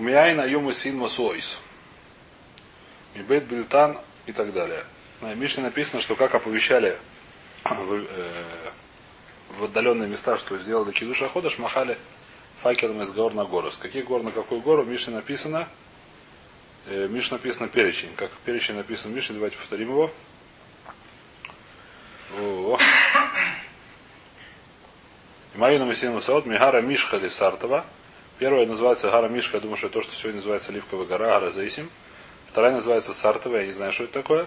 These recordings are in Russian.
Умяйна юму син масуойс. Мибет бильтан и так далее. На Мишне написано, что как оповещали в, э, в отдаленные места, что сделали кидуша ходыш, махали факелом из гор на гору. С каких гор на какую гору? В Мишне написано, э, Миш написано перечень. Как перечень написан в Мишне, давайте повторим его. О. Марина Масина Саот, Мигара Мишха Лисартова. Первая называется Гара Мишка, я думаю, что это то, что сегодня называется Оливковая гора, Гара Заисим. Вторая называется Сартова, я не знаю, что это такое.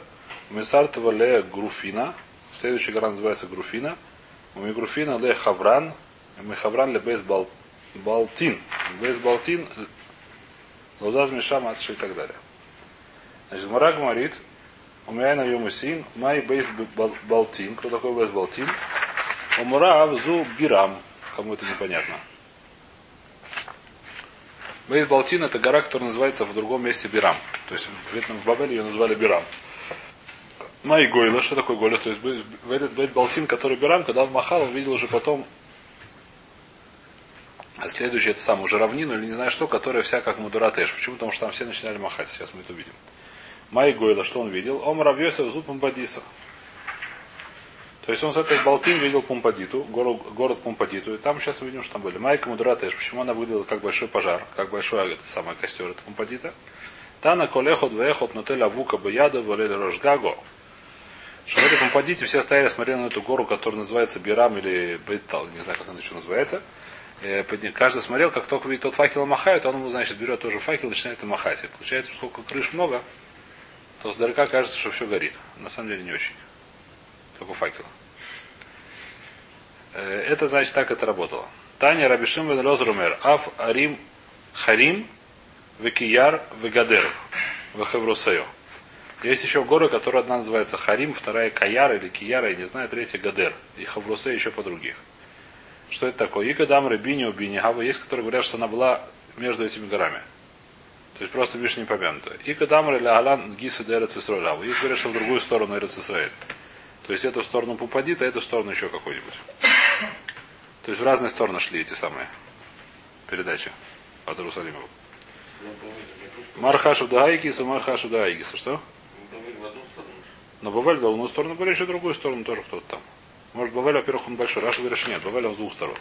Мисартова Ле Груфина. Следующая гора называется Груфина. У Груфина Ле Хавран. Мы Хавран Ле Бейс Бал... Балтин. Бейс Балтин. Лозаз Мишам Атши и так далее. Значит, Мара говорит, у меня на йому син, май бейс Балтин. Кто такой Бейс Балтин? Умура Авзу Бирам. Кому это непонятно. Бейс Балтин это гора, которая называется в другом месте Бирам. То есть в Бабеле ее назвали Бирам. Май Гойла, что такое Гойла? То есть в этот Бейт Балтин, который Бирам, когда он махал, он видел уже потом следующий это самое уже равнину или не знаю что, которая вся как Мудуратеш. Почему? Потому что там все начинали махать. Сейчас мы это увидим. Май Гойла, что он видел? Ом Равьосев Зуб Бадиса. То есть он с этой Балтин видел Пумпадиту, город, город Пумпадиту, и там сейчас мы видим, что там были. Майка Мудратеш, почему она выглядела как большой пожар, как большой это самый костер, это Пумпадита. Тана колехот вехот нотель авука баяда валель рожгаго. Что в этой Пумпадите все стояли, смотрели на эту гору, которая называется Бирам или Бейтал, не знаю, как она еще называется. Каждый смотрел, как только видит тот факел махает, он ему, значит, берет тоже факел и начинает им махать. И получается, поскольку крыш много, то сдалека кажется, что все горит. На самом деле не очень как у факела. Это значит, так это работало. Таня Рабишим Венлозрумер. Аф Арим Харим Векияр Вегадер Вехеврусео. Есть еще горы, которые одна называется Харим, вторая Каяр или Кияра, я не знаю, третья Гадер. И Хаврусе еще по других. Что это такое? Икадам Рабини Убинигава. Есть, которые говорят, что она была между этими горами. То есть просто Миш не помянута. Икадам Алан Гиса Дерец Исраилаву. Есть, говорят, что в другую сторону Эрец Исраиль. То есть эту сторону Пупадит, а эту сторону еще какой-нибудь. То есть в разные стороны шли эти самые передачи от Иерусалима. Мархашу Дагайкис и Мархашу Дагайкис. Что? Но Бавель в одну сторону, были еще в другую сторону тоже кто-то там. Может, Бавель, во-первых, он большой. Раши говорит, что нет, Бавель он с двух сторон.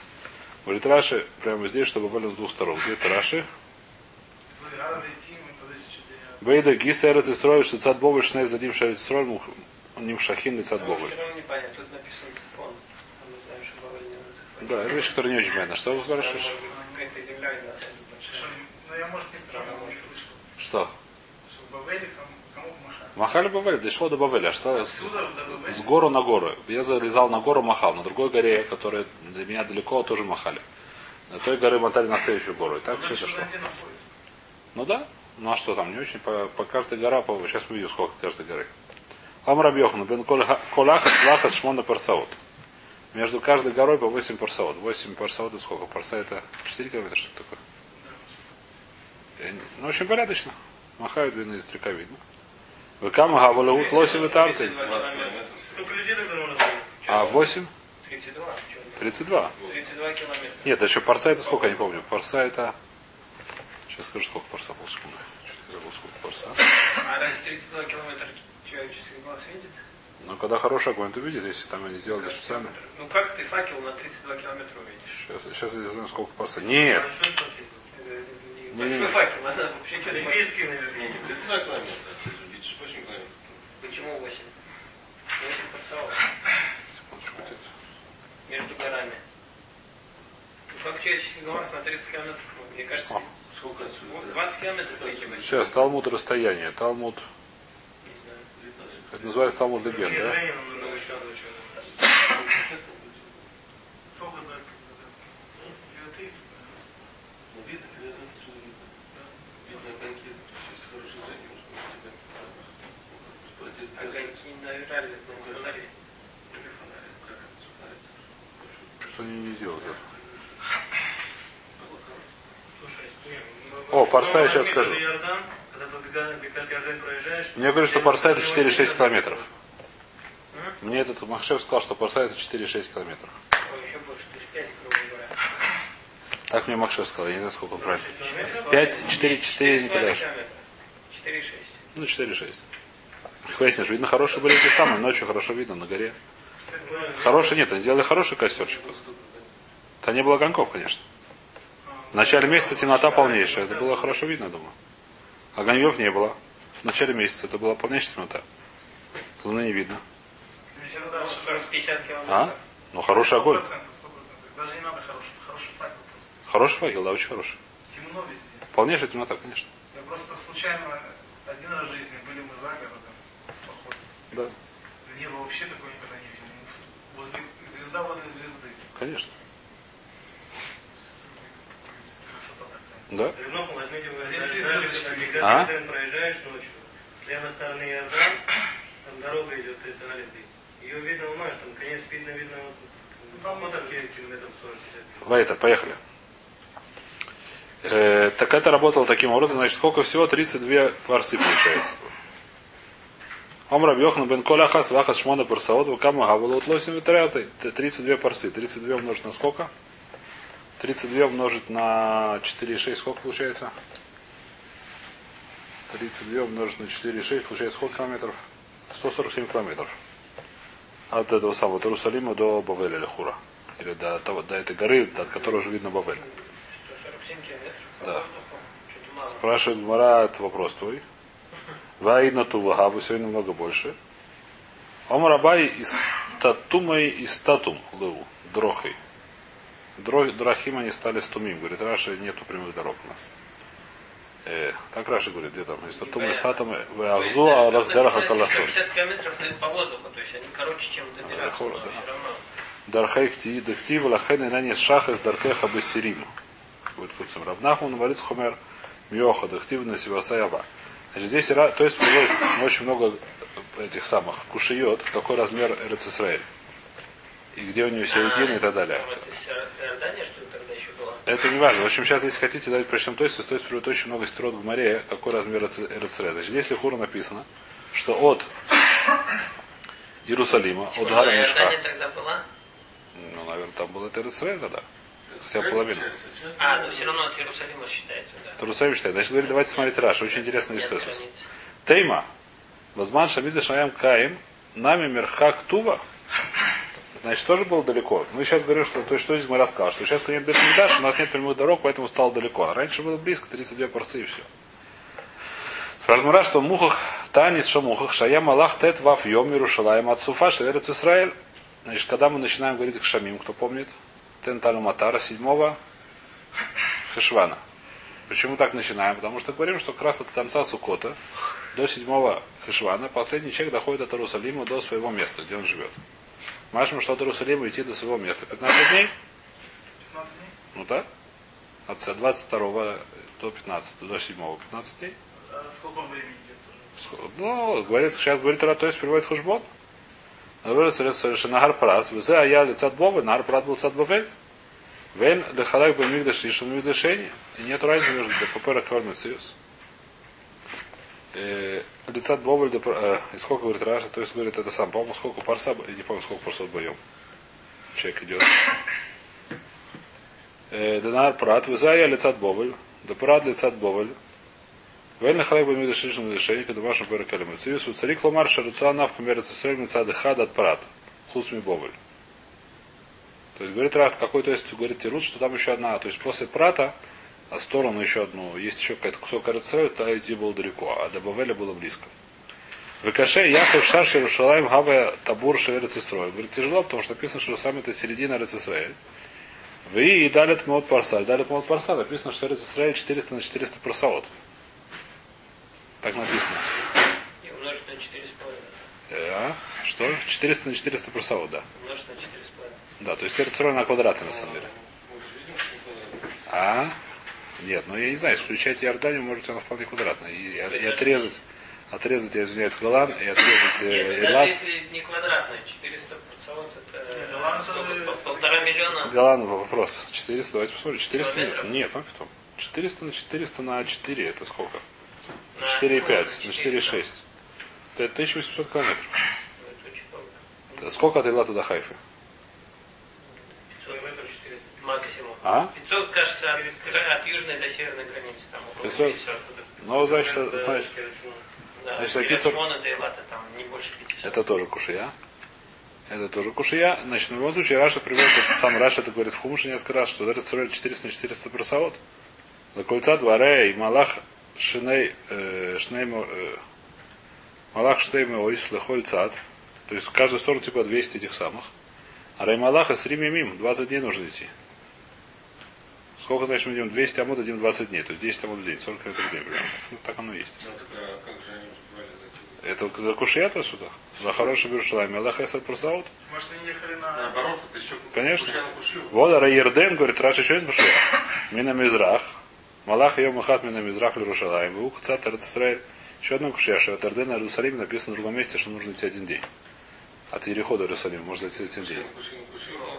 Говорит Раши, прямо здесь, что Бавель он с двух сторон. Где это Раши? Бейда Гиса Эрец что Цад Бовы Шней Задим Шерец Исроил, Нимшахин лицат Бога. Да, это вещь, которая не очень понятна. Что вы говорите? Что? Махали Бавель, дошло до Бавеля. А что с, с гору на гору? Я залезал на гору, махал. На другой горе, которая для меня далеко, тоже махали. На той горы мотали на следующую гору. И так все это что? Ну да. Ну а что там? Не очень. По, по каждой гора, по, сейчас увидим, сколько каждой горы. Амраб Йохану, бен Колахас Лахас Шмона Парсаот. Между каждой горой по 8 парсаот. 8 парсаот это сколько? Парса это 4 километра, что такое? Ну, очень порядочно. Махают видно из издалека видно. Вы кама гавалаут лоси вы тарты. А 8? 32. 32. 32 километра. Нет, еще парса это сколько, я не помню. Парса это... Сейчас скажу, сколько парса, полсекунды. Чуть забыл, сколько парса. А разве 32 километра человеческий глаз видит? Ну, когда хороший огонь, то видит, если там они сделали Как специально. Ну как ты факел на 32 километра увидишь? Сейчас, сейчас я знаю, сколько парса. Нет! Большой факел. Это не Не, не, Большой не. факел, она вообще что-то Олимпийский, наверное. 32 километра. Видишь, 8 километров. Почему 8? 8 парсаот. Секундочку, вот это. Между горами. Ну как человеческий глаз на 30 километров? Мне кажется. Сколько отсюда? вот 20 километров. Сейчас, Талмуд расстояние. Талмуд, Не знаю. это называется Талмуд легенд, да? Ну еще, ну еще. Сколько только? Две тридцать. Ну, видно, привязывается, что видно. Видно огоньки. Сейчас хороший зрение, может быть, у тебя. Спортит. Огоньки наверное, на фонаре. Или фонарик. Как это? Фонарик. Что они не делают? да? Слушай, О, Парса я сейчас скажу. Мне говорят, что Парса это 4-6 километров. Мне этот Махшев сказал, что Парса это 4-6 километров. Ой, еще больше, 35, грубо говоря. Так мне Макшев сказал, я не знаю, сколько правильно. 5, 4, 4 не подаешь. 4,6. Ну, 4-6. Выяснишь, видно, хорошие были эти самые, ночью хорошо видно на горе. Хороший нет, они сделали хороший костерчик. Это не было огоньков, конечно. В начале месяца темнота полнейшая. Это было хорошо видно, думаю. Огоньков не было. В начале месяца это была полнейшая темнота. Луны не видно. Ну, скорость 50 километров. А? Ну, хороший огонь. 100%, 100%. Даже не надо хороший, хороший факел просто. Хороший факел, да, очень хороший. Темно везде. Полнейшая темнота, конечно. Я просто случайно один раз в жизни были мы за городом. Да, Небо вообще такое никогда не видел. Возле, звезда возле звезды. конечно. Красота такая. Да? Ребенок возьмите вы Здесь даже- без даже звездочек. Когда А? с левой стороны Иордан, там дорога идет, то есть она летит. Ее видно у нас, там конец видно, видно вот, там вот там километров 40-50. Вайтер, поехали. Э, так это работало таким образом. Значит, сколько всего? 32 парсы получается. Омра Бьохна бен Коляхас Вахас Шмона Парсаот Вакама Гавала Утлосим Ветряты. 32 парсы. 32 умножить на сколько? 32 умножить на 4,6 сколько получается? 32 умножить на 4,6 получается сколько километров? 147 километров. От этого самого от Иерусалима до Бавеля или Хура. Или до, того, до этой горы, до которой уже видно Бавель. 147 километров. Да. Спрашивает Мара, это вопрос твой. Ваидна Тувагаву, сегодня намного больше. Омарабай из Татумой и Статум, Лыу, Дрохой. Драхим они стали стумим. Говорит, Раши нету прямых дорог у нас. Э, так Раши говорит, где там? Из Татума и Статум, в Ахзу, а Рахдараха Каласос. 50 километров по воздуху, то есть они короче, чем до А, все. Дархай кти, дехти, валахен и нанес шаха из даркеха бессирим. Будет куцем. Равнахман валит хумер мьоха, дехти на сивасаява. Значит, здесь, то есть, приводит очень много этих самых кушиот, какой размер Эрцисраэль. И где у нее середина и так далее. Там это с Иордания, что ли, тогда еще было? Это не важно. В общем, сейчас, если хотите, давайте прочтем то есть, то есть приводит очень много строт в море, какой размер Эрцисраэль. Значит, здесь Лихура написано, что от Иерусалима, от А Гара Иордания тогда была? ну, наверное, там был это Эрцисраэль тогда. Хотя бы половину. А, но все равно от Иерусалима считается, да. Тарусаим считает. Значит, говорит, давайте смотреть Раш. Очень интересная история. Тейма. Возман Шамида Шаям Каим. Нами Мерхак Тува. Значит, тоже было далеко. Мы сейчас говорим, что то, что здесь мы рассказали, что сейчас нет Бетмидаш, у нас нет прямых дорог, поэтому стало далеко. А раньше было близко, 32 порции и все. Размара, что мухах танец шамухах, шаям Аллах тет ваф йом Иерушалаем от Суфа шеверец Исраэль. Значит, когда мы начинаем говорить к Шамим, кто помнит, Тен Талю Матара, седьмого Хешвана. Почему так начинаем? Потому что говорим, что как раз от конца Сукота до седьмого Хешвана последний человек доходит от Иерусалима до своего места, где он живет. Машем, что от Иерусалима идти до своего места. 15 дней? 15 дней? Ну да. От 22 до 15, до 7, 15 дней. А сколько времени идет? Ну, говорит, сейчас говорит то есть переводит Хушбон. Говорит, что Нагар Прас, Везе Ая Лицат Бовы, Нагар Прат был Цат Бовель. Вен Лехалак был Мигдаш Ишен Мигдашени. И нет разницы между ДПП и Квар Мециус. Лицат Бовель, и сколько говорит Раша, то есть говорит это сам, по-моему, сколько парса, я не помню, сколько парсов боем. Человек идет. Денар Прат, Везая Лицат Бовель, Депрат Лицат Бовель, Вельна халай бы мида шишн решение, когда вашу баракали мациус, у царик ломар шаруца нав камера цесрель мецады хад от парат. Хусми бовель. То есть говорит Рад, какой, то есть говорит Тирут, что там еще одна, то есть после прата, а сторону еще одну, есть еще какая-то кусок Арацрель, то идти было далеко, а до Бавеля было близко. В Рикоше Яхов Шарши Рушалаем Хаве Табур Шеверец Исроэль. Говорит, тяжело, потому что написано, что Русалим это середина Рецисраэль. Вы и Далит Мод Парса. И Далит Мод Парса написано, что Рецисраэль 400 на 400 парсаот. Так написано. И умножить на 4,5. Э, а? Что? 400 на 400 парсаот, да. Умножить на 4,5. Да, то есть Рецисраэль на квадраты на самом деле. А? Нет, ну я не знаю, исключать Иорданию, может, она вполне квадратная. И, и отрезать, отрезать, я извиняюсь, Голланд, и отрезать Нет, э, даже Эллад. если не квадратная, 400 порцовод это полтора миллиона. Голланд вопрос. 400, давайте посмотрим. 400 Километров? нет, ну потом. 400 на 400 на 4, это сколько? На- 4,5, ну, на 4, 4,6. Это 1800 километров. Ну, это очень много. Сколько от Эллада до Хайфы? 500 метров 400. Максимум. А? 500, кажется, от, от южной до северной границы. Там, около 500? 50 оттуда. Ну, значит, Да, значит. Да, Значит, Шмон это Элата, там не больше 50. это тоже кушия. Это тоже кушия. Значит, в любом случае, Раша приводит, сам Раша это говорит в Хумуше несколько раз, что это строили 400 на 400 просовод. За кольца дворе и Малах Шиней, э, Шней, э, Малах Штей Меоис Лехоль Цад. То есть в каждую сторону типа 200 этих самых. А Раймалаха с Римимим 20 дней нужно идти. Сколько, значит, мы идем? 200 амуд, идем 20 дней. То есть 10 амуд в день, 40 километров в день. примерно. Ну, так оно и есть. Ну, так, а как же они успевали зайти? Это за кушията сюда? За хороший Берушалайм. Аллах Эсер Прусаут? Может, они ехали на... Наоборот, это еще Конечно. Вот Раерден, говорит, Раша что это пошел? Мина Мизрах. Малах ее махат Мина Мизрах Лерушалайм. Вух Цат Израиль. Еще одно кушья, что от Эрдена Иерусалим написано в другом месте, что нужно идти один день. От Ерехода Иерусалима можно идти один день.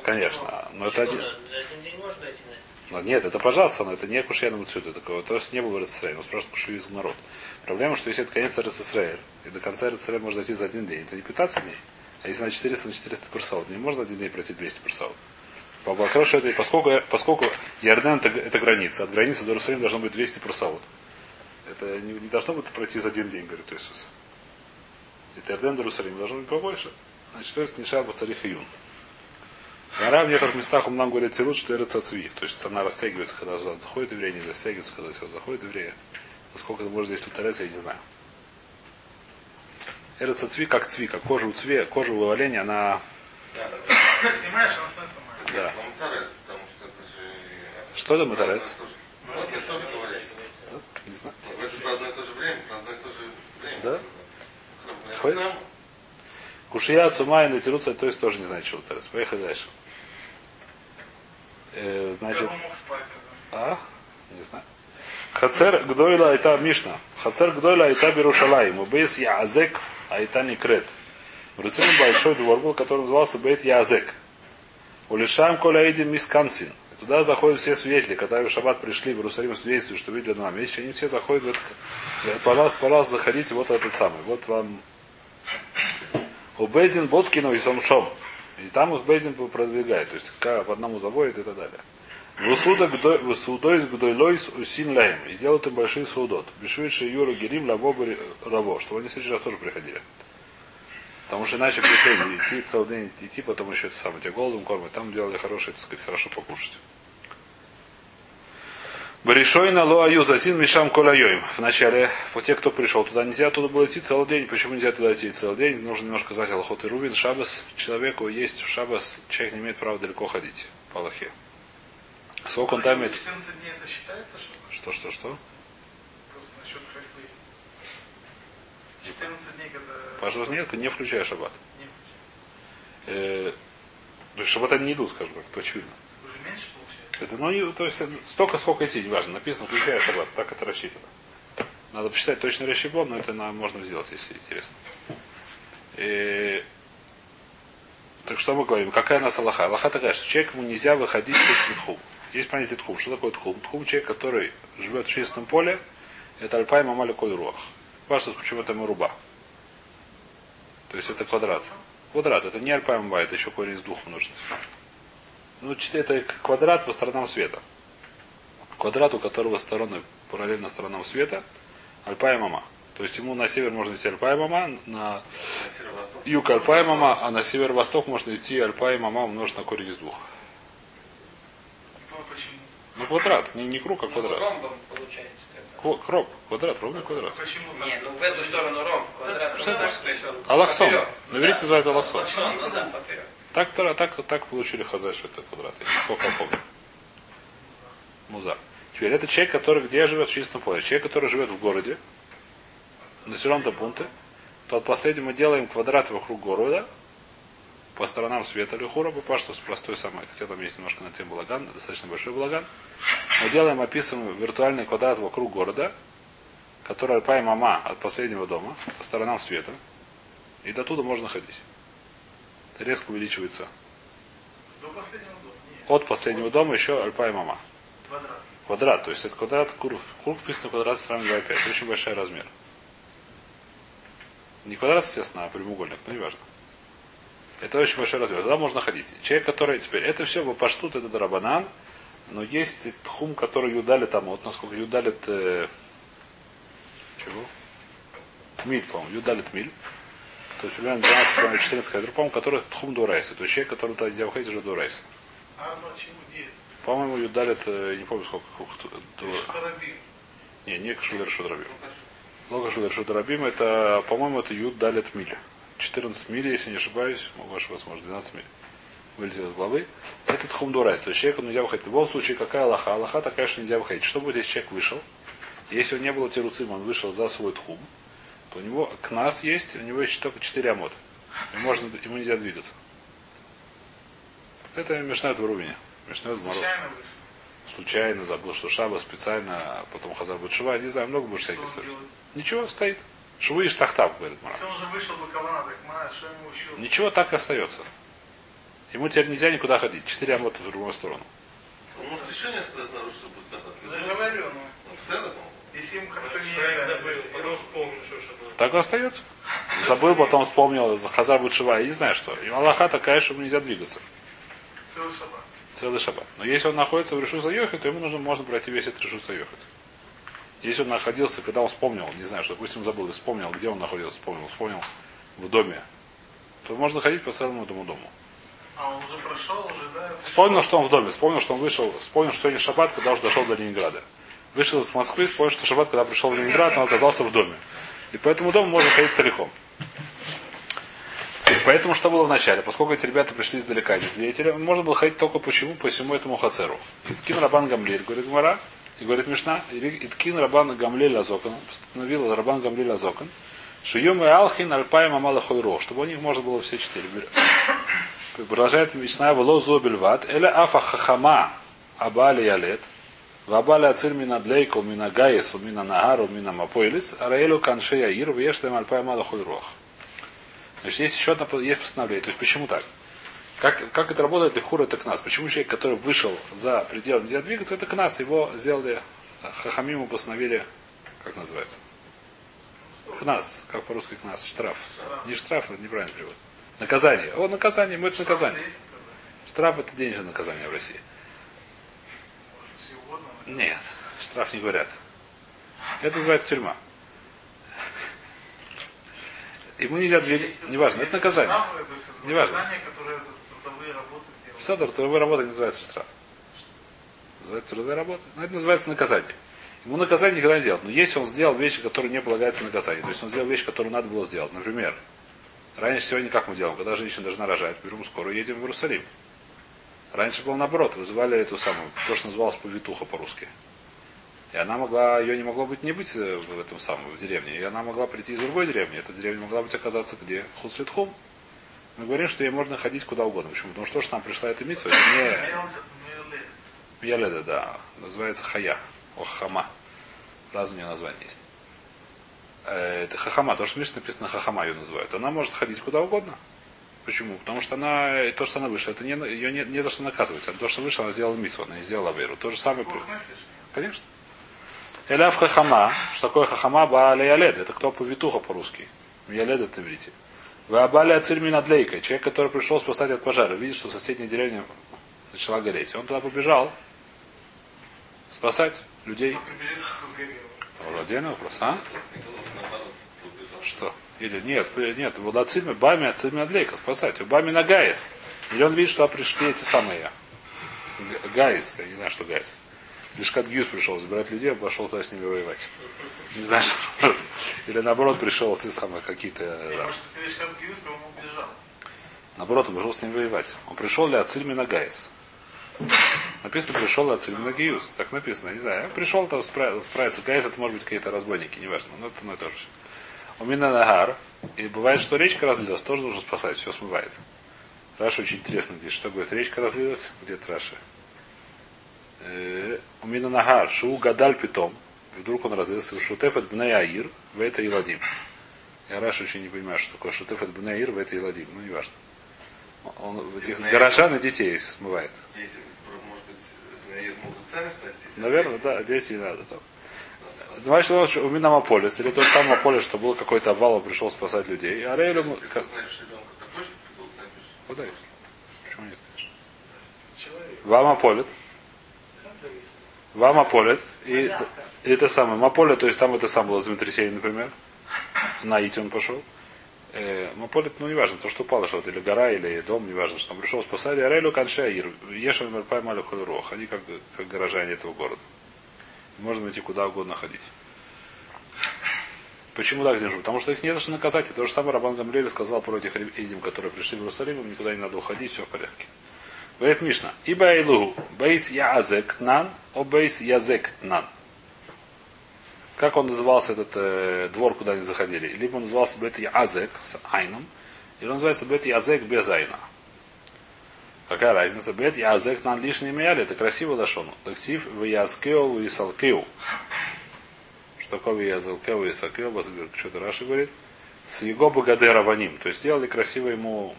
Конечно. Но это один. Один день можно идти Но нет, это пожалуйста, но это не Кушьяна Муцюта такого. То есть не было Израиль. Он спрашивает Кушью народ. Проблема, что если это конец Израиль, и до конца Израиля можно дойти за один день, это не 15 дней. А если на 400 на 400 персаут, не можно один день пройти 200 персаут. По Бакрошу это, поскольку, поскольку Ярден это, это граница, от границы до Иерусалима должно быть 200 персаут. Это не, не должно быть пройти за один день, говорит Иисус. Это Ярден до Иерусалима должно быть побольше. Значит, это не шаба царих июн. Гора в некоторых местах нам говорит тирут, что это цви. То есть она растягивается, когда заходит еврей, не растягивается, когда все заходит еврея. Насколько это может здесь повторяться, я не знаю. Это цви как цви, как кожа у цве, кожа у оленя, она... Снимаешь, она становится. Да. Ну, что это это моторец? Ну, это тоже говорится. Не знаю. Ну, про одно и то же время, одно и то же время. Да? Кушия, цума и натирутся, то есть тоже не знаю, что моторец. Поехали дальше. Э, значит, а? Не знаю. Хацер Гдойла Айта Мишна. Хацер Гдойла Айта Берушалаим. Убейс Яазек Айта Никрет. В Иерусалиме большой двор был, который назывался Бейт Яазек. Улишаем Коля Эйдин Мискансин. Туда заходят все свидетели, которые в шаббат пришли в Иерусалим свидетельствуют, что видели одного вещи, они все заходят в этот... Пожалуйста, пожалуйста, заходите, вот этот самый. Вот вам Убейдин Боткину и Самшом. И там их Бейдин продвигает. То есть по одному заводит и так далее. Высудойс гдойлойс усин лаем. И делают им большие судот. Бешвидши юру герим лаво раво. Чтобы они в следующий раз тоже приходили. Потому что иначе приходили идти целый день идти, потом еще это самое, тебе голодом кормят. Там делали хорошее, так сказать, хорошо покушать. Баришойна лоаю засин мишам коляйоим. Вначале, по те, кто пришел туда, нельзя туда было идти целый день. Почему нельзя туда идти целый день? Нужно немножко знать Аллахот и Рубин. Шабас, человеку есть в Шабас, человек не имеет права далеко ходить по Аллахе. Сколько он там имеет? 14 дней это считается, что Что, что, что? просто насчет ходьбы. 14 дней, когда... Пожалуйста, нет, не включая шаббат. Не, Э, то есть шаббат они не идут, скажем так, это очевидно. Это, ну, то есть, столько, сколько идти, неважно. Написано, включая шаббат, так это рассчитано. Надо посчитать точно расчеблом, но это нам можно сделать, если интересно. Э, так что мы говорим? Какая у нас Аллаха? Аллаха такая, что человеку нельзя выходить из тхум. Есть понятие тхум. Что такое тхум? Тхум человек, который живет в чистом поле, это альпай мамали коль руах. Важно, почему это руба. То есть это квадрат. Квадрат, это не альпай мама, это еще корень из двух множеств. Ну, это квадрат по сторонам света. Квадрат, у которого стороны параллельно сторонам света, альпай мама. То есть ему на север можно идти альпай мама, на юг альпай мама, а на северо-восток можно идти альпай мама умножить на корень из двух. Почему. Ну, квадрат, не, не круг, а Ну, квадрат. Кроп, квадрат, ровный квадрат. Почему так? Не, ну в эту сторону ромб, квадрат, Аллахсон. На иврите называется Аллахсон. Аллахсон, ну да, поперек. Так, так, так, так получили хазай, что это квадрат. Я Сколько я помню. Муза. Теперь это человек, который где живет в чистом поле. Человек, который живет в городе, населен до пункты, то от последнего мы делаем квадрат вокруг города, по сторонам света Лехура, Папаштус простой самый, хотя там есть немножко на тему балаган, достаточно большой балаган. Мы делаем, описываем виртуальный квадрат вокруг города, который Альпай Мама от последнего дома, по сторонам света, и до туда можно ходить. Резко увеличивается. До последнего. От последнего дома еще Альпай Мама. Квадрат. Квадрат, то есть это квадрат, круг, круг вписан квадрат с стороны 2,5. Это очень большой размер. Не квадрат, естественно, а прямоугольник, но не важно. Это очень большой размер. Туда можно ходить. Человек, который теперь, это все паштут, это дарабанан, Но есть тхум, который юдалит там, вот насколько юдалит э, чего? Миль, по-моему, юдалит миль. То есть примерно 12 километров 14 километров, по-моему, который тхум дурайса. То есть человек, который туда диавхейт уже дурайса. Арба чему девять? По-моему, юдалит, э, не помню сколько. не, не Шудер Шудрабим. Лога Шудер Шудрабим, это, по-моему, это юд далит миля. 14 миль, если не ошибаюсь, могу ошибаться, может 12 миль. Вылетел из головы. Это тхум дурайс. То есть человеку нельзя выходить. В любом случае, какая Аллаха? Аллаха такая, что нельзя выходить. Что будет, если человек вышел? Если него не было тируцим, он вышел за свой тхум, у него к нас есть, у него есть только 4 амота. И можно, ему нельзя двигаться. Это Мишнает в Рубине. Мишнает в Мороз. Случайно. Случайно забыл, что Шаба специально, а потом Хазар будет Шива. Не знаю, много будет Что всяких историй. Ничего, стоит. Швы и штахтав, говорит Мара. Если он уже вышел бы кавана, так ма, что ему еще? Ничего так и остается. Ему теперь нельзя никуда ходить. Четыре амота в другую сторону. Он может еще несколько раз нарушил бы центр. Я же говорю, ну, Ну, если им как-то не Человек дали. забыл, потом вспомнил, что что. Так и остается. Забыл, потом вспомнил, Хазар будет Шива. Я не знаю что. И Аллаха такая, что ему нельзя двигаться. Целый шаббат. Целый шаббат. Но если он находится в Решу Йохе, то ему нужно, можно пройти весь этот Решу Йохе. Если он находился, когда он вспомнил, не знаю, что, допустим, забыл, вспомнил, где он находился, вспомнил, вспомнил в доме, то можно ходить по целому этому дому. А он уже прошел, уже, да? Вспомнил, что он в доме, вспомнил, что он вышел, вспомнил, что сегодня шаббат, когда уже дошел до Ленинграда. Вышел из Москвы, вспомнил, что шаббат, когда пришел в Ленинград, он оказался в доме. И по этому дому можно ходить целиком. То есть поэтому что было в начале? Поскольку эти ребята пришли издалека, не свидетели, можно было ходить только почему? По всему этому хацеру. Иткин Рабан Гамлель, говорит Гмара, и говорит Мишна, Иткин Рабан Гамлель Азокан, постановил Рабан Гамлель Азокан, Шиюм и Алхин Альпаем Амала Хойро, чтобы у них можно было все четыре. Продолжает Мишна Вело Зобельват, Эля Афа Хахама Абали Ялет, Вабали Ацир Мина Длейкл Мина Гаес, Мина Нагару, Мина Мапойлиц, Араэлю Каншея Ир, Вешлем Альпаем Амала Хойрох. Значит, есть еще одно есть постановление. То есть почему так? Как, как это работает, Лехур это к нас. Почему человек, который вышел за пределы нельзя двигаться, это к нас. Его сделали, Хахамиму постановили, как называется? К нас, как по-русски к нас, штраф. Не штраф, это неправильный перевод. Наказание. О, наказание, мы это наказание? Штраф это денежное наказание в России. Может, все угодно. но- Нет, штраф не говорят. Это называется тюрьма. Ему нельзя двигаться. Есть- Неважно, это наказание. Неважно. Делают. Седор, трудовая работа не называется штраф. Называется трудовая работа. Но это называется наказание. Ему наказание никогда не сделать. Но если он сделал вещи, которые не полагаются наказанию, то есть он сделал вещи, которые надо было сделать. Например, раньше сегодня как мы делаем? Когда женщина должна рожать, берем скорую, едем в Иерусалим. Раньше было наоборот, вызывали эту самую, то, что называлось повитуха по-русски. И она могла, ее не могло быть не быть э, в этом самом, в деревне. И она могла прийти из другой деревни. Эта деревня могла быть оказаться где? Хуслитхум. Мы говорим, что ей можно ходить куда угодно. Почему? Потому что то, что нам пришла эта митсва, это не Яледа, да. Называется Хая. О, Хама. Разные у нее названия есть. Э, Это Хахама. То, что в Мишне написано Хахама ее называют. Она может ходить куда угодно. Почему? Потому что она, то, что она вышла, это не, ее не, не за что наказывать. А то, что вышла, она сделала митсу, она не сделала веру. То же самое. Нафиш. Конечно. Эляв хахама. Что такое хахама? Бааля ялед. Это кто повитуха по-русски. Ялед это иврите. Вы абали ацирмин адлейка. Человек, который пришел спасать от пожара, видит, что соседняя деревня начала гореть. Он туда побежал спасать людей. Отдельный вопрос, а? Что? Или нет, нет, вот ацирми, бами, ацирми адлейка, спасать. У бами на гаис. Или он видит, что пришли эти самые гаис, я не знаю, что гаис. Лишкат Гьюз пришел забирать людей, а пошел туда с ними воевать. Не знаю, что. Или наоборот пришел ты самые какие-то. Да. Как. Наоборот, он пришел с ними воевать. Он пришел для Ацильми на Гаис. Написано, пришел Ацильми на Гиюс. Так написано, не знаю. Пришел там спра- справиться. Гаис это может быть какие-то разбойники, неважно. Но это одно и то же. У меня нагар. И бывает, что речка разлилась, тоже нужно спасать, все смывает. Раша очень интересно здесь. Что говорит? Речка разлилась, где-то Раша. Э, У меня нагар, шу гадаль питом. Вдруг он разлился. Шутеф от бней аир, в это и ладим. Я Раша очень не понимаю, что такое шутеф от бней аир, в это и ладим. Ну, неважно. Он в этих горожан и детей смывает. Дети, может быть, могут сами спастись. Наверное, да, дети не надо там. Значит, он что у меня Маполис, или тот самый Маполис, что был какой-то обвал, он пришел спасать людей. А Рейлю, ему- как, куда их? Почему нет, конечно? Вам Аполит. Вам Аполет. И, и это самое. Маполе, то есть там это сам было землетрясение, например. На Ити он пошел. Э, Маполет, ну неважно, то, что упало что-то, или гора, или дом, неважно, что он пришел спасали. Арелю Каншаир. Ешев Мерпай Малю. Они как, как горожане этого города. Можно идти куда угодно ходить. Почему так живут? Потому что их не за что наказать. И то же самое Рабан Гамлель сказал про этих идим, которые пришли в Иерусалим, им никуда не надо уходить, все в порядке. Говорит Мишна. Иба Эйлуху. Бейс Яазек Тнан, о Бейс Язек Тнан. Как он назывался этот э, двор, куда они заходили? Либо он назывался Бет Язек с Айном, или он называется Бет Язек без Айна. Какая разница? Бет Язек Тнан лишний мяли, это красиво лошону. Тактив в Яскео и Салкеу. Что такое Язелкеу и Салкеу, что-то Раши говорит. С его Багадера Ваним. То есть сделали красиво ему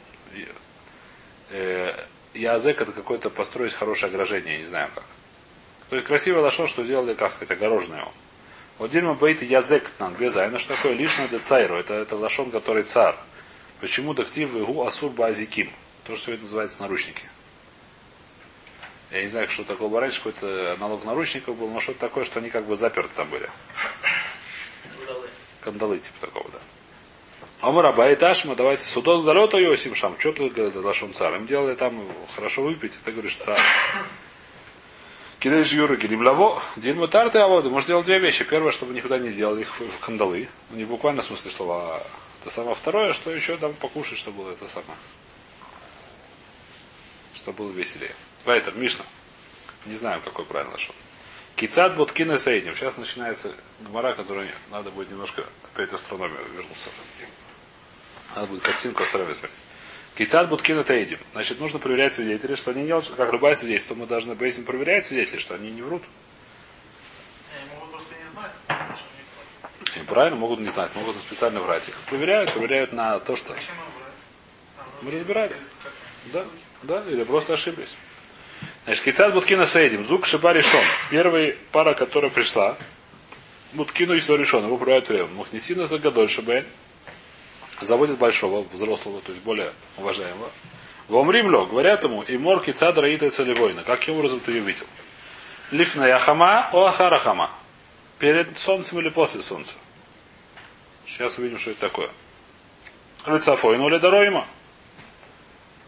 э, Язек это какое-то построить хорошее ограждение, не знаю как. То есть красивое лошо, что сделали, как сказать, огороженное он. Вот Дильма Бейт Язек нам без айна, что такое лишнее де цайру. Это, это лошон, который цар. Почему дактив гу асур базиким? То, что это называется наручники. Я не знаю, что такое было раньше, какой-то аналог наручников был, но что-то такое, что они как бы заперты там были. Удалы. Кандалы типа такого, да. Омар Абай Ташма, давайте судот дарота Йосим Шам. Что ты говорит, Лашон царь? Им делали там хорошо выпить, а ты говоришь царь. Кидаешь Юры Гелимлаво, Дин Мутарты Аводы. Может делать две вещи. Первое, чтобы никуда не делали их в кандалы. Ну, не буквально в смысле слова. а Это самое второе, что еще там покушать, что было это самое. Что было веселее. Вайтер, Мишна. Не знаем, какой правильно нашел. Кицат Буткина с этим. Сейчас начинается гмора, которая надо будет немножко опять астрономию вернуться. Надо будет картинку астрономию смотреть. Кицат Буткин это этим. Значит, нужно проверять свидетелей, что они не делают, как любая свидетельство, мы должны Бейзин проверять свидетелей, что они не врут. И правильно, могут не знать, могут специально врать. Их проверяют, проверяют на то, что Мы разбирали. как- Да, да, или просто ошиблись. Значит, Кицат Буткина с этим. Зук Шиба решен. Первая пара, которая пришла, Буткину и решен. Его проверяют время. Мухнесина за Гадоль Шибе. Заводит большого, взрослого, то есть более уважаемого. Вомримло, говорят ему, и мор Кицат Раита Целевойна. Каким образом ты ее видел? Лифная хама, о хама. Перед солнцем или после солнца? Сейчас увидим, что это такое. Лицафойну или дороима?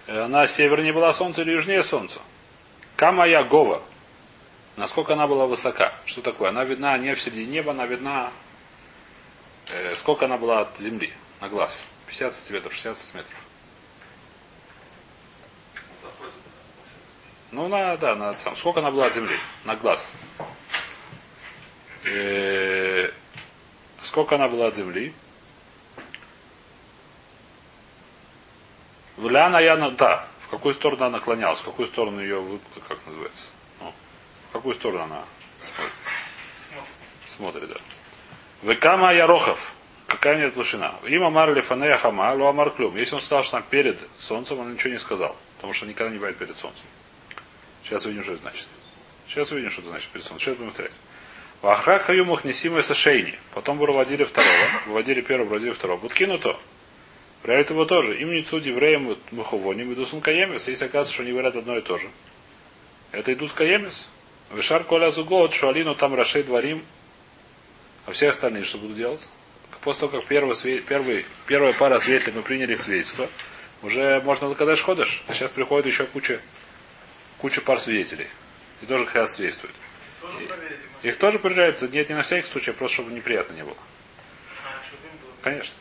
Она севернее была солнца или южнее солнца? Камая Гова. Насколько она была высока? Что такое? Она видна не в середине неба, она видна... э, сколько она была от земли на глаз? 50 сантиметров, 60 сантиметров. Ну, на, да, на сам. Сколько она была от земли? На глаз. Э, сколько она была от земли? Ляна я, да, в какую сторону она наклонялась, в какую сторону ее, как называется, ну, в какую сторону она смотрит, смотрит да. Векама Ярохов, какая у нее толщина? Им Амар Лифанея Хама, Лу Амар Клюм. Если он сказал, что там перед солнцем, он ничего не сказал, потому что никогда не бывает перед солнцем. Сейчас увидим, что это значит. Сейчас увидим, что это значит перед солнцем. Сейчас будем повторять. Вахрак хаю махнесимы сашейни. Потом выводили второго. Выводили первого, выводили второго. Буткину то. Проверяют его тоже. Им не цуд евреям муховоним, идут каемис. Если оказывается, что они говорят одно и то же. Это идут каемис. Вишар коля зугот, шуалину там рашей дворим. А все остальные что будут делать? После того, как первый, первый, первая пара свидетелей мы приняли в свидетельство, уже можно когда ходишь. А сейчас приходит еще куча, куча пар свидетелей. И тоже хотят свидетельствуют. Тоже проверить. Их тоже проверяют, нет, не на всякий случай, а просто чтобы неприятно не было. А, было. Конечно.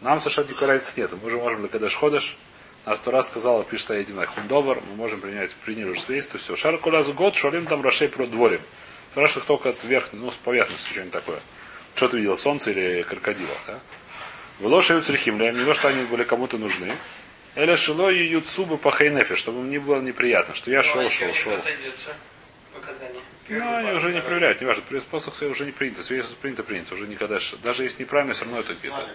Нам совершенно никакой разницы нет. Мы уже можем, когда ходишь, нас сто раз сказала, пишет один хундовар, мы можем принять, приняли уже свидетельство, все. Шар кулязу год, шалим там рашей про дворим. Спрашивают только от верхней, ну, с поверхности, что-нибудь такое. Что ты видел, солнце или крокодила, да? Вылоши црихимляем, не то, что они были кому-то нужны. Эля шило и юцубы по хайнефе, чтобы мне было неприятно, что я шел, шел, шел. Показания. Ну, они уже не проверяют, неважно, при способах уже не принято, свидетельство принято, принято, уже никогда, даже если неправильно, все равно это где-то.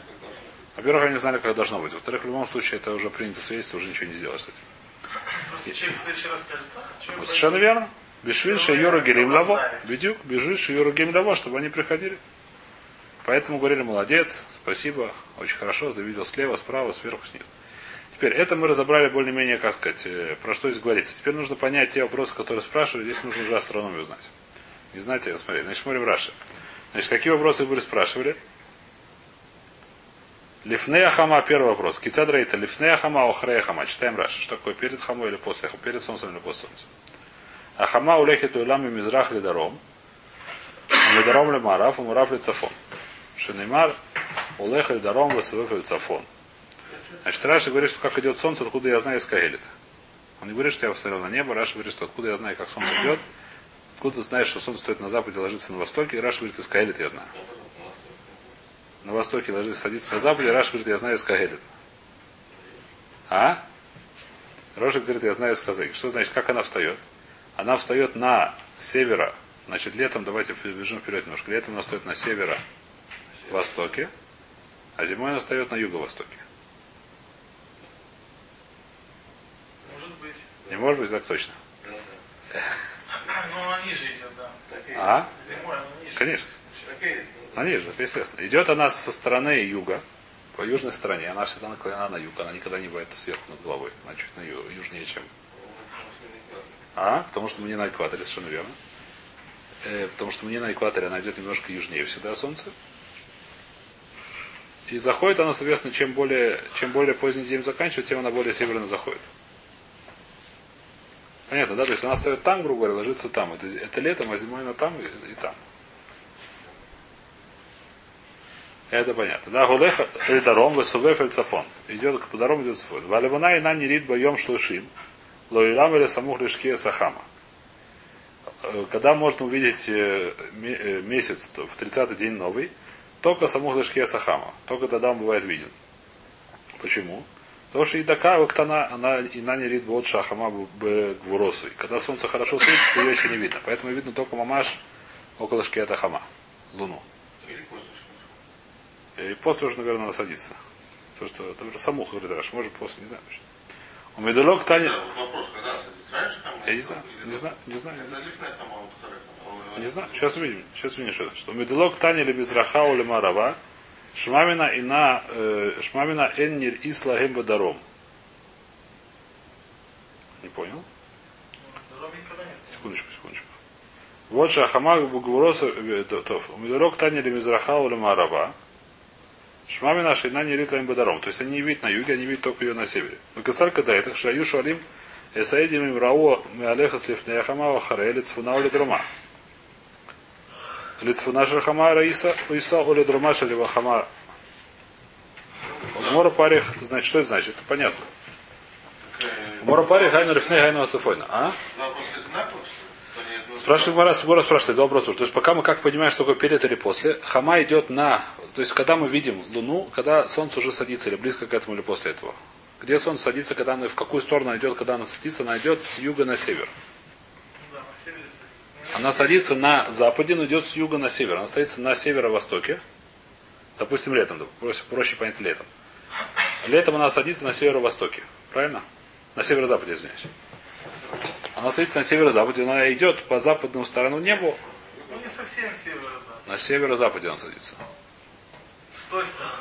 Во-первых, они знали, как должно быть. Во-вторых, в любом случае, это уже принято свидетельство, уже ничего не сделаешь с этим. Вот совершенно верно. Бешвильша Юра Гелим Лаво. Бедюк, бежишь Юра Гелим Лаво, чтобы они приходили. Поэтому говорили, молодец, спасибо, очень хорошо, ты видел слева, справа, сверху, снизу. Теперь, это мы разобрали более-менее, как сказать, э, про что здесь говорится. Теперь нужно понять те вопросы, которые спрашивали, здесь нужно уже астрономию знать. Не знаете, смотри, значит, смотрим Раши. Значит, какие вопросы вы спрашивали? Лифнея хама, первый вопрос. Кицадрейта, лифнея хама, охрея хама. Читаем Раши. Что такое перед хамой или после? Перед солнцем или после солнца? А хама улехет улами мизрах лидаром. Лидаром лимараф, умараф лицафон. Шенеймар, улех лидаром, васывыф лицафон. Значит, Раши говорит, что как идет солнце, откуда я знаю из Кагелит. Он не говорит, что я посмотрел на небо, Раши говорит, что откуда я знаю, как солнце идет, откуда ты знаешь, что солнце стоит на западе, ложится на востоке, и Раши говорит, из Кагелит я знаю. На востоке ложится, садится на западе, Раши говорит, я знаю из Кагелит. А? Раши говорит, я знаю из Хазык. Что значит, как она встает? Она встает на севера, значит, летом, давайте бежим вперед немножко, летом она встает на северо-востоке, а зимой она встает на юго-востоке. Может быть. Не может быть так точно. Ну, она ниже идет, да. А? Зимой она ниже. Конечно. Так и есть. На ниже, это естественно. Идет она со стороны юга, по южной стороне. Она всегда наклонена на юг. Она никогда не бывает сверху над головой. Она чуть на ю- южнее, чем. А? Потому что мы не на экваторе, совершенно верно. Э, потому что мы не на экваторе, она идет немножко южнее всегда солнце. И заходит она, соответственно, чем более, чем более поздний день заканчивается, тем она более северно заходит. Понятно, да? То есть она стоит там, грубо говоря, ложится там. Это, это летом, а зимой она там и, и там. Это понятно. Да, гулеха даром весувеф эль цафон. Идет по дорогу идет цафон. Валевана и на не рид боем шлушим. Лоилам или самух лишке сахама. Э, Когда можно увидеть э, э, месяц в 30-й день новый, только самух лишке сахама. Только тогда он бывает виден. Почему? Потому что и такая вактана, она и на не рид бот шахама б гвуросой. Когда солнце хорошо светит, ее еще не видно. Поэтому видно только мамаш около шкета хама. Луну. Позже. И после уже, наверное, надо садиться. То, что, например, самух говорит, Раш, может после, не знаю. точно. У Медулок Таня... Вопрос, когда садится? Раньше хама? Я не знаю, не знаю, не знаю. Не знаю, сейчас увидим. Сейчас увидим, что это. Что Медулок Таня или Безраха или Марава, Шмамина и на э, Шмамина Эннир Исла Гемба Даром. Не понял? Секундочку, секундочку. Вот Шахамаг Бугвуроса Медулок Таня или Безраха или Марава. Шмами наши на не ритаем бадаром. То есть они не видят на юге, они видят только ее на севере. Выкасалька да, это шаю шуалим эсаидим им рао меалеха слифнея хамава харе лицфуна оли дрома. Лицфуна шахама раиса уиса оли дрома шалива хама. Мора парих, значит, что это значит? Это понятно. Мора парих гайна рифней гайна цифойна. А? Два вопроса одинаковых, что ли? Они одно- Спрашивает Мара, Сбора спрашивает, два вопроса. То есть пока мы как понимаем, что такое перед или после, хама идет на... То есть когда мы видим Луну, когда Солнце уже садится, или близко к этому, или после этого. Где Солнце садится, когда оно, в какую сторону идет, когда она садится, она идет с юга на север. Она садится на западе, но идет с юга на север. Она садится на северо-востоке. Допустим, летом. Проще, проще понять летом. Летом она садится на северо-востоке. Правильно? На северо-западе, извиняюсь. Она садится на северо-западе, она идет по западному сторону небу. Ну не совсем северо-запад. На северо-западе она садится. С той стороны.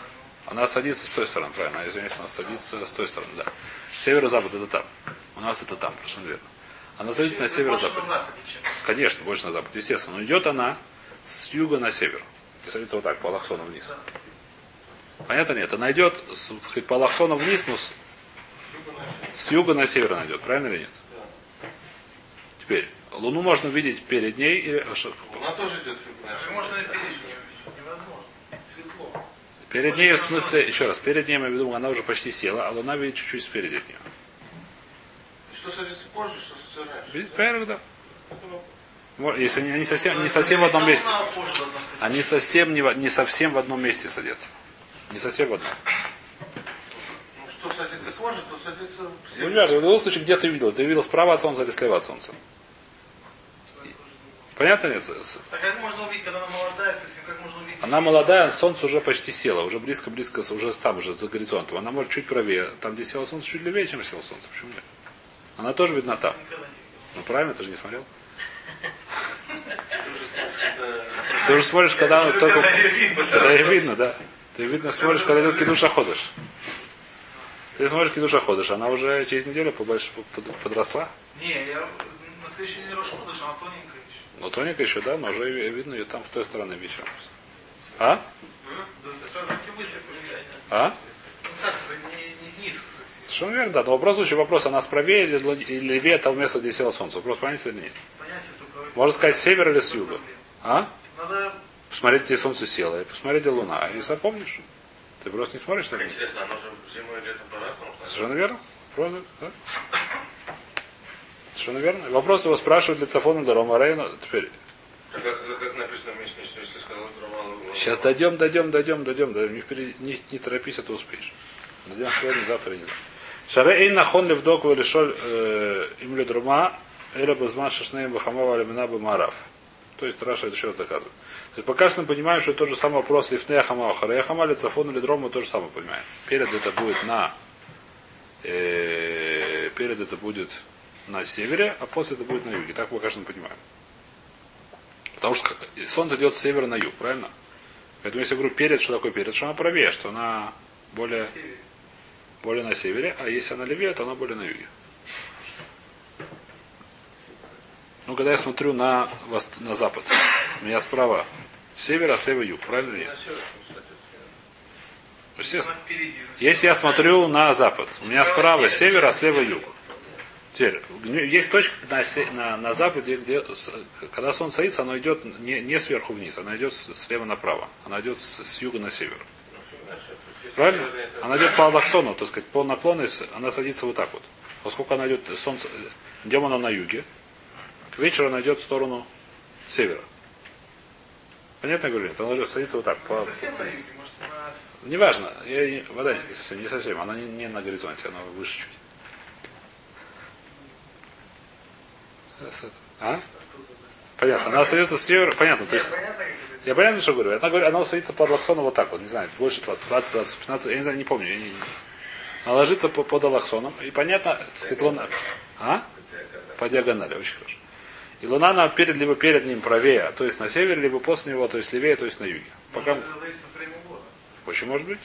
Она садится с той стороны, правильно. Извиняюсь, она садится с той стороны, да. Северо-запад это там. У нас это там, совершенно верно. Она садится на Больше на северо-запад. западе, чем. Конечно, больше на запад, естественно. Но идет она с юга на север. И садится вот так, по Аллахсону вниз. Понятно нет? Она идет, так сказать, по Аллахсону вниз, но с, с юга на север она идет. Правильно или нет? Теперь, Луну можно видеть перед ней. Или, что, Луна тоже идет. Даже можно и перед ней увидеть. Невозможно. Светло. перед ней, в смысле, еще раз, перед ней, я имею в виду, она уже почти села, а Луна видит чуть-чуть спереди от нее. Что садится позже, что садится раньше? Видите, правильно, да. Если они, они совсем, не совсем в одном месте. Они совсем не, не совсем в одном месте садятся. Не совсем в одном. Ну, что садится позже, то садится в Ну, не важно, в любом случае, где ты видел? Ты видел справа от солнца или слева от солнца? Понятно нет? Так как можно увидеть, когда она молодая, совсем как можно увидеть? Она молодая, солнце уже почти село, уже близко-близко, уже там, уже за горизонтом. Она может чуть правее. Там, где село солнце, чуть левее, чем село солнце. Почему нет? Она тоже видна там. Ну правильно, ты же не смотрел. Ты уже смотришь, когда- она только... Когда ее видно, да. Ты видно смотришь, когда идет кидуша ходишь. Ты смотришь кидуша ходишь, она уже через неделю побольше под- подросла. Не, я на следующий день Рошходыш, она тоненькая еще. Но тоника еще, да, но уже ви- видно ее там с той стороны вечером. А? А? Ну это не, не. Совершенно верно, да. Но вопрос случай вопрос, она справее или, левее того места, где село солнце. Вопрос понятен или нет? Можно сказать с севера или с юга. А? Надо Посмотреть, где солнце село, и посмотреть, где луна. И запомнишь. Ты просто не смотришь на них. интересно, оно же зимой и летом по-разному. Совершенно верно. Просто, да? Совершенно верно. Вопрос его спрашивают Лицафон и Дарома Рейна. Теперь. Как, как, как написано в Мишне, что если сказал Роман... Сейчас дойдем, дойдем, дойдем, дойдем. дойдем. Не, впереди- не, не торопись, а то успеешь. Дойдем сегодня, завтра, не знаю. Шаре эй нахон левдок валишоль им ли друма, эля базман шашнеем бахамова алимина бамарав. То есть Раша это еще доказывает. То есть пока что мы понимаем, что тот же самый вопрос лифнея хама харея хама лицафон или дром, мы то же самое понимаем. Перед это будет на э, перед это будет на севере, а после это будет на юге. Так мы, конечно, понимаем. Потому что солнце идет с севера на юг, правильно? Поэтому если я говорю перед, что такое перед, что она правее, что она более, более на севере, а если она левее, то она более на юге. Ну, когда я смотрю на, на запад, у меня справа север, а слева юг, правильно или нет? Естественно. Если я смотрю на запад, у меня справа север, а слева юг. Теперь, есть точка на, на, на западе, где, когда солнце садится, оно идет не, не сверху вниз, оно идет слева направо. Оно идет с, с юга на север. Правильно? Она идет по Аллахсону, так сказать, по наклону, она садится вот так вот. Поскольку она идет, солнце, идем она на юге, к вечеру она идет в сторону севера. Понятно я говорю? нет? Она уже садится вот так. По, Неважно, я, вода не совсем, не совсем, она не, не на горизонте, она выше чуть. А? Понятно, она остается с севера, понятно, то есть, я понятно, что говорю, она, говорит, она садится под Аллахсоном вот так вот, не знаю, больше 20, 20 градусов, 15, я не знаю, не помню, я не, она ложится по- под Аллахсоном, и понятно, сказать, луна, а? По диагонали, очень хорошо. И луна она перед, либо перед ним правее, то есть на севере, либо после него, то есть левее, то есть на юге. Пока... Времени года. Очень может быть.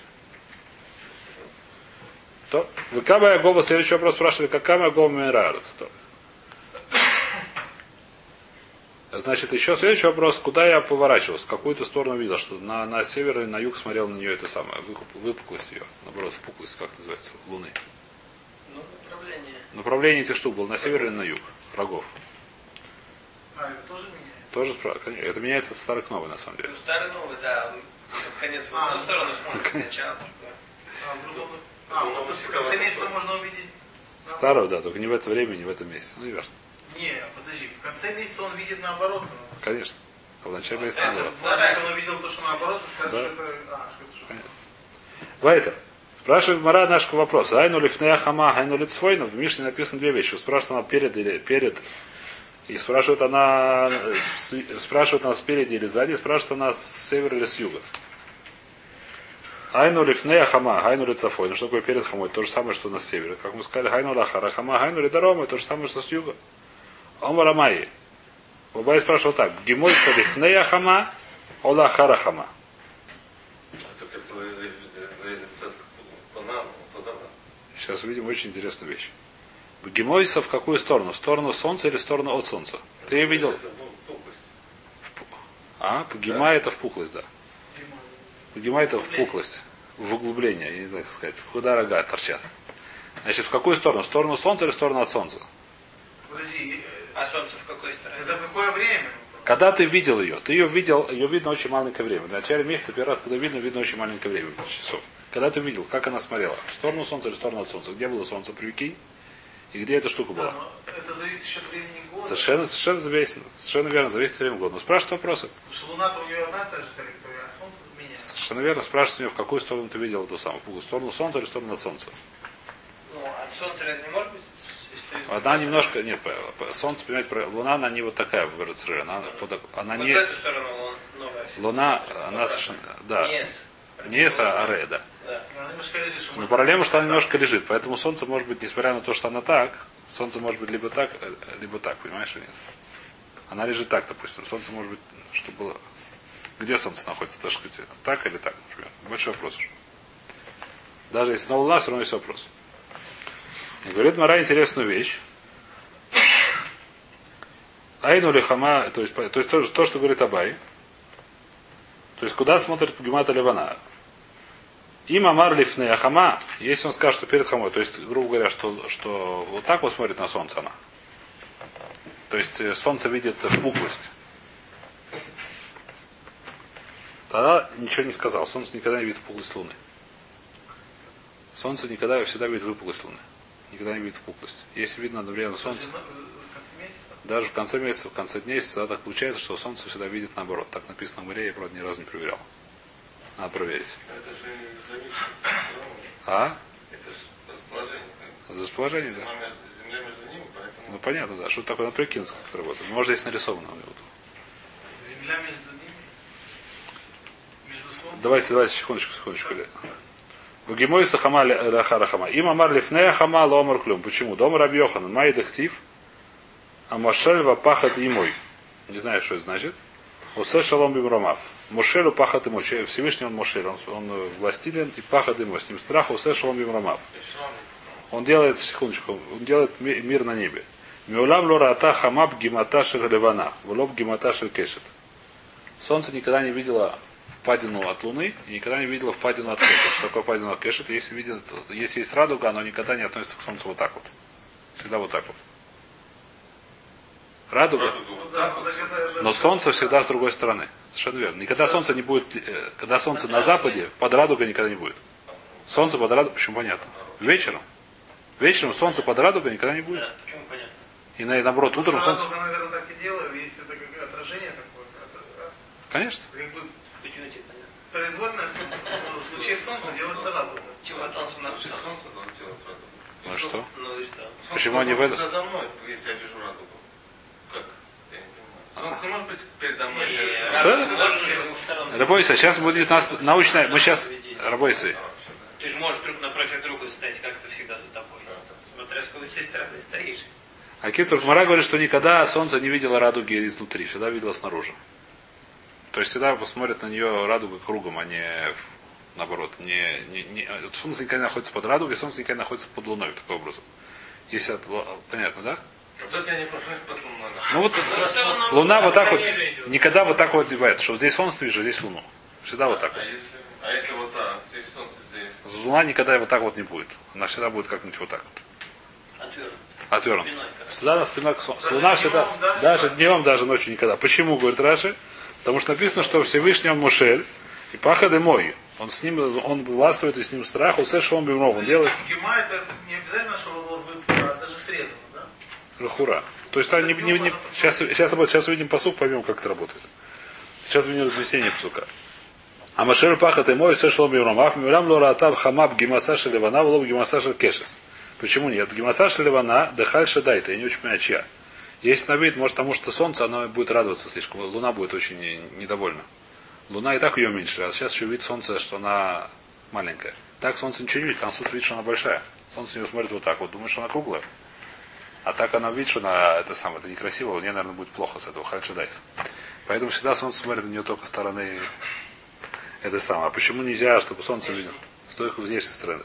То. Вы Кама Ягова, следующий вопрос спрашивали, как Кама Ягова Мирарец. То. Значит, еще следующий вопрос, куда я поворачивался, в какую-то сторону видел, что на, на север и на юг смотрел на нее это самое, выкуп- выпуклость ее, наоборот, впуклость, как называется, Луны. Ну, направление. Направление этих штук было на север или на юг, рогов. А, это тоже меняет? Тоже справа, конечно. Это меняется от старых к новой, на самом деле. Ну, старый новый, да, конец в А, одну сторону смотрит. конечно. А, в. А, Ну, месяца можно увидеть... Старую, да, только не в это время, не в этом месте. Ну, не важно. Не, подожди, в конце месяца он видит наоборот. Конечно. А в начале месяца А, наоборот. Он увидел то, что наоборот, и скажет, Да. что это... А, что это. Вайтер. Спрашивает Мара наш вопрос. Айну лифнея хама, айну лицвойна. В Мишне написано две вещи. Спрашивает она перед или перед. И спрашивает она, э, спрашивает она спереди или сзади, спрашивает она с севера или с юга. Айну лифнея хама, айну лицафой. Ну что такое перед хамой? То же самое, что на севере. Как мы сказали, айну лахара хама, айну ли дарома. То же самое, что с юга. Омар Амайи. Бабай спрашивал так. Гимойца лифнея хама, ола хара хама. Сейчас увидим очень интересную вещь. Гемойса в какую сторону? В сторону солнца или в сторону от солнца? Ты ее видел? А? Гема это впуклость, да. Гема это впуклость. В углубление, я не знаю, как сказать. Куда рога торчат. Значит, в какую сторону? В сторону солнца или в сторону от солнца? А солнце в какой стороне? это в какое время? Когда ты видел ее? Ты ее видел, ее видно очень маленькое время. В начале месяца, первый раз, когда видно, видно очень маленькое время, часов. Когда ты видел, как она смотрела? В сторону солнца или в сторону от солнца? Где было солнце, прикинь? И где эта штука Да, была? но это зависит еще от времени года. Совершенно, совершенно зависит, совершенно верно, зависит от времени года. Но спрашивают вопросы. Потому что Луна-то у нее одна та же траектория, а Солнце меняется. Совершенно верно. Спрашивают у него, в какую сторону ты видел эту самую. В сторону солнца или в сторону от солнца? Ну, от солнца разве не может Она немножко, нет, солнце, понимаете, луна, она не вот такая в РЦР, она, она не, луна, она совершенно, да, не с а аре, да. Да. Но проблема, что она немножко лежит, поэтому солнце может быть, несмотря на то, что она так, солнце может быть либо так, э, либо так, понимаешь, или нет? Она лежит так, допустим, солнце может быть, что было, где солнце находится, так сказать, так или так, например. Большой вопрос уже. Даже если на луна, все равно есть вопрос. И говорит Мара интересную вещь. Айну лихама, то есть, то, есть то, то, что говорит Абай. То есть куда смотрит Гемата Ливана? Им Амар Лифне Ахама, если он скажет, что перед хамой, то есть, грубо говоря, что, что вот так вот смотрит на солнце она. То есть э, солнце видит впуклость. Тогда ничего не сказал. Солнце никогда не видит впуклость Луны. Солнце никогда всегда видит выпуклость Луны. Никогда не видит впуклость. Если видно одновременно солнце, даже в конце месяца, в конце дней, всегда так получается, что солнце всегда видит наоборот. Так написано в море, я, правда, ни разу не проверял. Надо проверить. Это же зависит. А? Это же расположение. За расположение, да? Земля между- Земля между ними, поэтому... Ну понятно, да. Что такое на прикинуться, как работает. Может, здесь нарисовано. вот. Земля между ними? Между солнцем? Давайте, давайте, секундочку, секундочку. Вагимой сахама лахара хама. Им амар лифнея хама ломар клюм. Почему? Дом Раби Йохан. Май дехтив. А пахат и мой. Не знаю, что это значит. Усе шалом бимромав. Мошелю пахат и мой. Всевышний он Мошель. Он, он властелен и пахат и мой. С ним страх усе шалом бимромав. Он делает, секундочку, он делает ми- мир на небе. Миулам лората хамаб гимата ливана. Влоб гимата кешет. Солнце никогда не видело впадину от Луны и никогда не видело впадину от Кешет. Что такое впадину от Кешет? Если, видит, если есть радуга, оно никогда не относится к Солнцу вот так вот. Всегда вот так вот. Радуга. Ну ну Но солнце всегда с другой стороны. Совершенно верно. Никогда солнце не будет, э, когда солнце на западе, под радугой никогда не будет. Солнце под радугой, почему понятно? Вечером. Вечером солнце под радугой никогда не будет. Да, почему понятно? И на- наоборот, утром Потому солнце. Конечно. А, ну, в случае солнца делается радуга. Чего Вообще солнце делать радугу. Ну и что? Ну и что? Солнце Почему они в должно это- за мной, если я вижу радугу. Как? Я не понимаю. Солнце не может быть передо мной. Все? Можешь с двух сторон. Рабойся, сейчас будет нас научная. Мы сейчас. Рабойся. Ты же можешь друг напротив друга стоять, как это всегда за тобой. Смотря с какой ты стороны стоишь. А Кицур Мара говорит, что никогда солнце не видело радуги изнутри, всегда видело снаружи. То есть всегда посмотрят на нее радуга кругом, а не наоборот. Не, не, не- солнце никогда не находится под радугой, солнце никогда не находится под луной, таким образом. Если от, понятно, да? Вот это я не прошу под луной. Ну вот луна вот так вот, никогда вот так вот не бывает, что здесь солнце вижу, здесь луну. Всегда вот так А вот. если, а если вот так, здесь солнце здесь. Луна никогда вот так вот не будет. Она всегда будет как-нибудь вот так вот. Отвернут. Всегда на спиной к солнцу. Даже Луна всегда, даже днем, даже ночью никогда. Почему, говорит Раши? Потому что написано, что Всевышний он Мушель, и пахады мой. Он с ним, он властвует и с ним страх, усе шон бимров. Он делает Гема это не обязательно, что он а даже срезано, да? лахура. То есть там не, не- не- сейчас, сейчас, сейчас увидим посук, поймем, как это работает. Сейчас увидим разнесение посука. А Машер пахат и мой, все шло бимров. Мирам лоратав хамаб гимасаша ливана, влоб гимасаша кешес. Почему нет? Гимасаша ливана, дехаль шедайта. Я не очень понимаю, чья. Есть на вид, может, потому что солнце, оно будет радоваться слишком. Луна будет очень не- недовольна. Луна и так ее уменьшили, а сейчас еще вид солнца, что она маленькая. Так солнце ничего не видит, там солнце видит, что она большая. Солнце не смотрит вот так вот, думает, что она круглая. А так она видит, что она, это самое, это некрасиво, Луне, наверное, будет плохо с этого, хальшидайс. Поэтому всегда солнце смотрит на нее только стороны это самое. А почему нельзя, чтобы солнце видел? С только внешней стороны,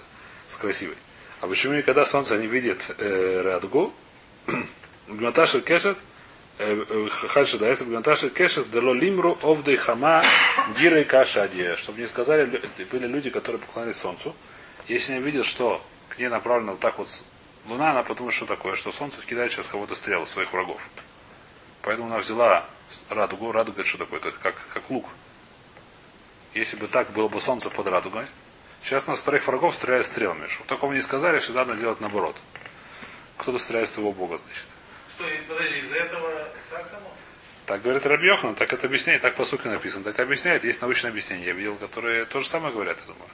с красивой. А почему никогда солнце не видит э, радугу? Гматаши кешет, Хальши да, если Гматаши кешет, дело лимру овдей хама гирой кашадия. Чтобы не сказали, были люди, которые поклонялись солнцу. Если они видят, что к ней направлена вот так вот луна, она подумает, что такое, что солнце кидает сейчас кого-то стрелы своих врагов. Поэтому она взяла радугу. Радуга это что такое? Это как, как лук. Если бы так было бы солнце под радугой, сейчас нас вторых врагов стреляют стрелами. Чтобы такого не сказали, всегда надо делать наоборот. Кто-то стреляет своего бога, значит. Что, и подожди, из-за этого так оно? Так говорит Рабьехан, так это объясняет, так по сути написано. Так объясняет, есть научное объяснение. Я видел, которые то же самое говорят, я думаю.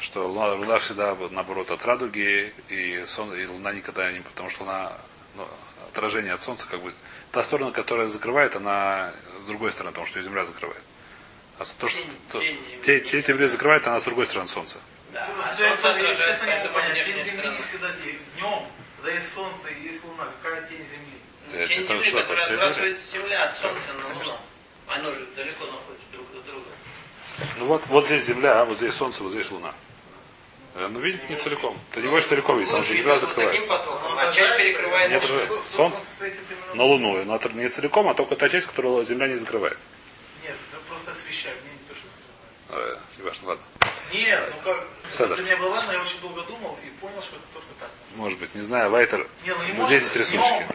Что луна, луна всегда наоборот от радуги, и, сон, и луна никогда не, потому что луна ну, отражение от солнца, как бы та сторона, которая закрывает, она с другой стороны, потому что ее земля закрывает. А то, что то- Тень те, земли. те земля закрывает, она с другой стороны солнца. Да, Ну, а солнце я, отражает, честно не могу поэтому понять, внешняя тень земли всегда днем, когда есть солнце и есть луна. Какая тень земли? Тень Тень земли, которая отбрасывает земля от солнца на луну. Оно же далеко находится друг от друга. Ну вот, вот здесь земля, а вот здесь солнце, вот здесь луна. Э, Ну, видит не целиком. Ты не можешь целиком видеть, потому что земля закрывает. Потоком, а часть перекрывает. Нет, солнце на Луну. Но это не целиком, а только та часть, которую земля не закрывает. Нет, это просто освещает, мне не то, что скрывает. Э, Не важно, ладно. Нет, ну как... Седер. Это для меня было важно, я очень долго думал и понял, что это только так. Может быть, не знаю, Вайтер. Не, ну здесь есть рисуночки.